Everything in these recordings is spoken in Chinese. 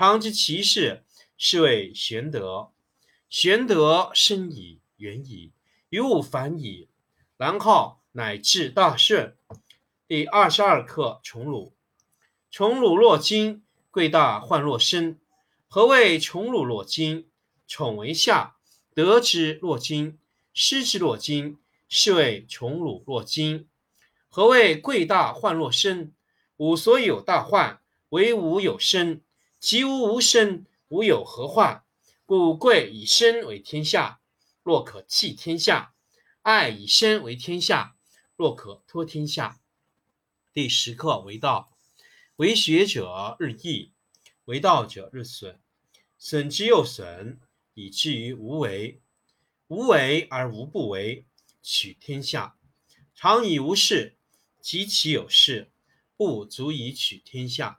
常知其事，是谓玄德。玄德深矣，远矣，于物反矣，然后乃至大顺。第二十二课宠辱。宠辱若惊，贵大患若身。何谓宠辱若惊？宠为下，得之若惊，失之若惊，是谓宠辱若惊。何谓贵大患若身？吾所以有大患，为吾有身。其无无身，吾有何患？故贵以身为天下，若可弃天下；爱以身为天下，若可托天下。第十课为道，为学者日益，为道者日损，损之又损，以至于无为。无为而无不为，取天下常以无事，及其有事，不足以取天下。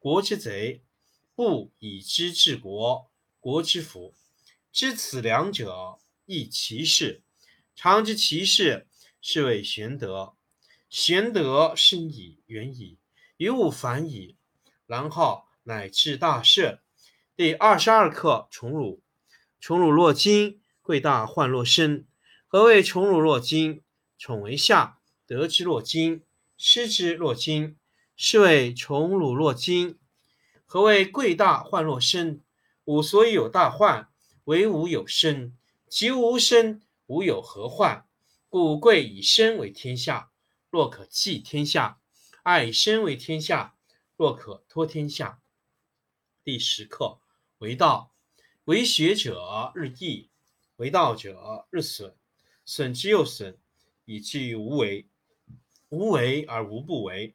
国之贼；不以知治国，国之福。知此两者，亦其事。常知其事，是谓玄德。玄德深矣，远矣，于物反矣，然后乃至大顺。第二十二课宠辱。宠辱若惊，贵大患若身。何谓宠辱若惊？宠为下，得之若惊，失之若惊，是谓宠辱若惊。何谓贵大患若身？吾所以有大患，为吾有身。其无身，吾有何患？故贵以身为天下。若可弃天下，爱以身为天下；若可托天下。第十课为道，为学者日益，为道者日损，损之又损，以至于无为。无为而无不为，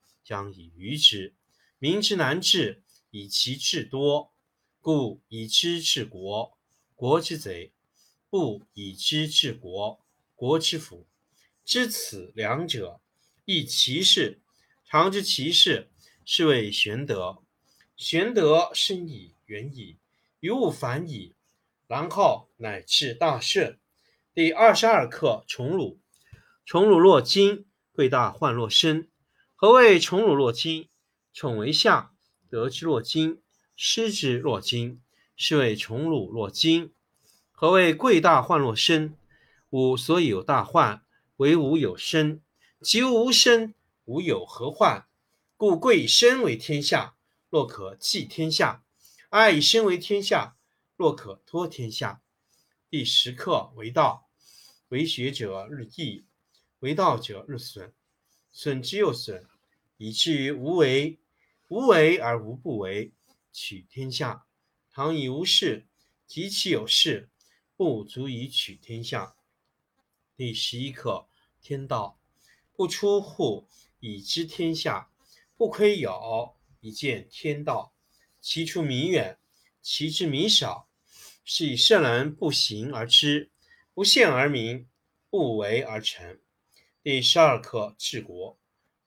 将以愚之。民之难治，以其智多。故以知治国，国之贼；不以知治国，国之福。知此两者，亦其事。常知其事，是谓玄德。玄德深矣，远矣，于物反矣，然后乃至大顺。第二十二课宠辱。宠辱若惊，贵大患若身。何谓宠辱若惊？宠为下，得之若惊，失之若惊，是谓宠辱若惊。何谓贵大患若身？吾所以有大患。为吾有身，及吾无身，吾有何患？故贵以身为天下，若可弃天下；爱以身为天下，若可托天下。第十课为道，为学者日益，为道者日损，损之又损，以至于无为。无为而无不为，取天下常以无事，及其有事，不足以取天下。第十一课：天道不出户，以知天下；不窥有，以见天道。其出弥远，其知弥少。是以圣人不行而知，不见而明，不为而成。第十二课：治国。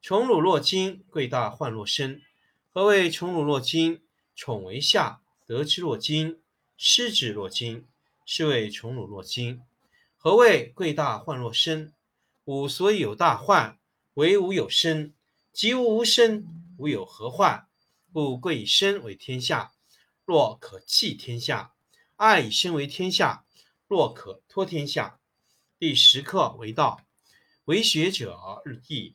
宠辱若惊，贵大患若身。何谓宠辱若惊？宠为下，得之若惊，失之若惊，是谓宠辱若惊。何谓贵大患若身？吾所以有大患，为吾有身；及吾无身，吾有何患？故贵以身为天下，若可弃天下；爱以身为天下，若可托天下。第十课为道，为学者日益。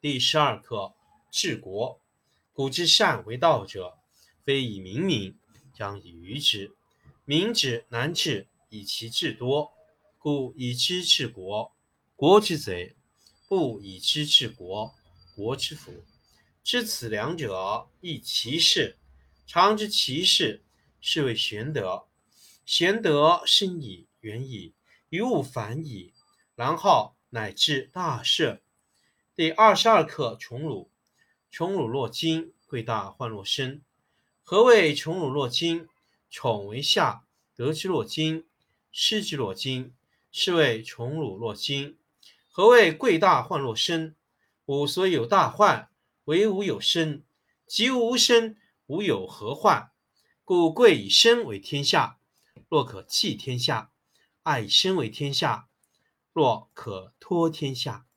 第十二课：治国。古之善为道者，非以明民，将以愚之。民之难治，以其智多。故以知治国，国之贼；不以知治国，国之福。知此两者，亦其事。常知其事，是谓玄德。玄德深矣，远矣，于物反矣，然后乃至大顺。第二十二课：宠辱。宠辱若惊，贵大患若身。何谓宠辱若惊？宠为下，得之若惊，失之若惊，是谓宠辱若惊。何谓贵大患若身？吾所以有大患，为吾有身；及吾无身，吾有何患？故贵以身为天下，若可弃天下；爱以身为天下，若可托天下。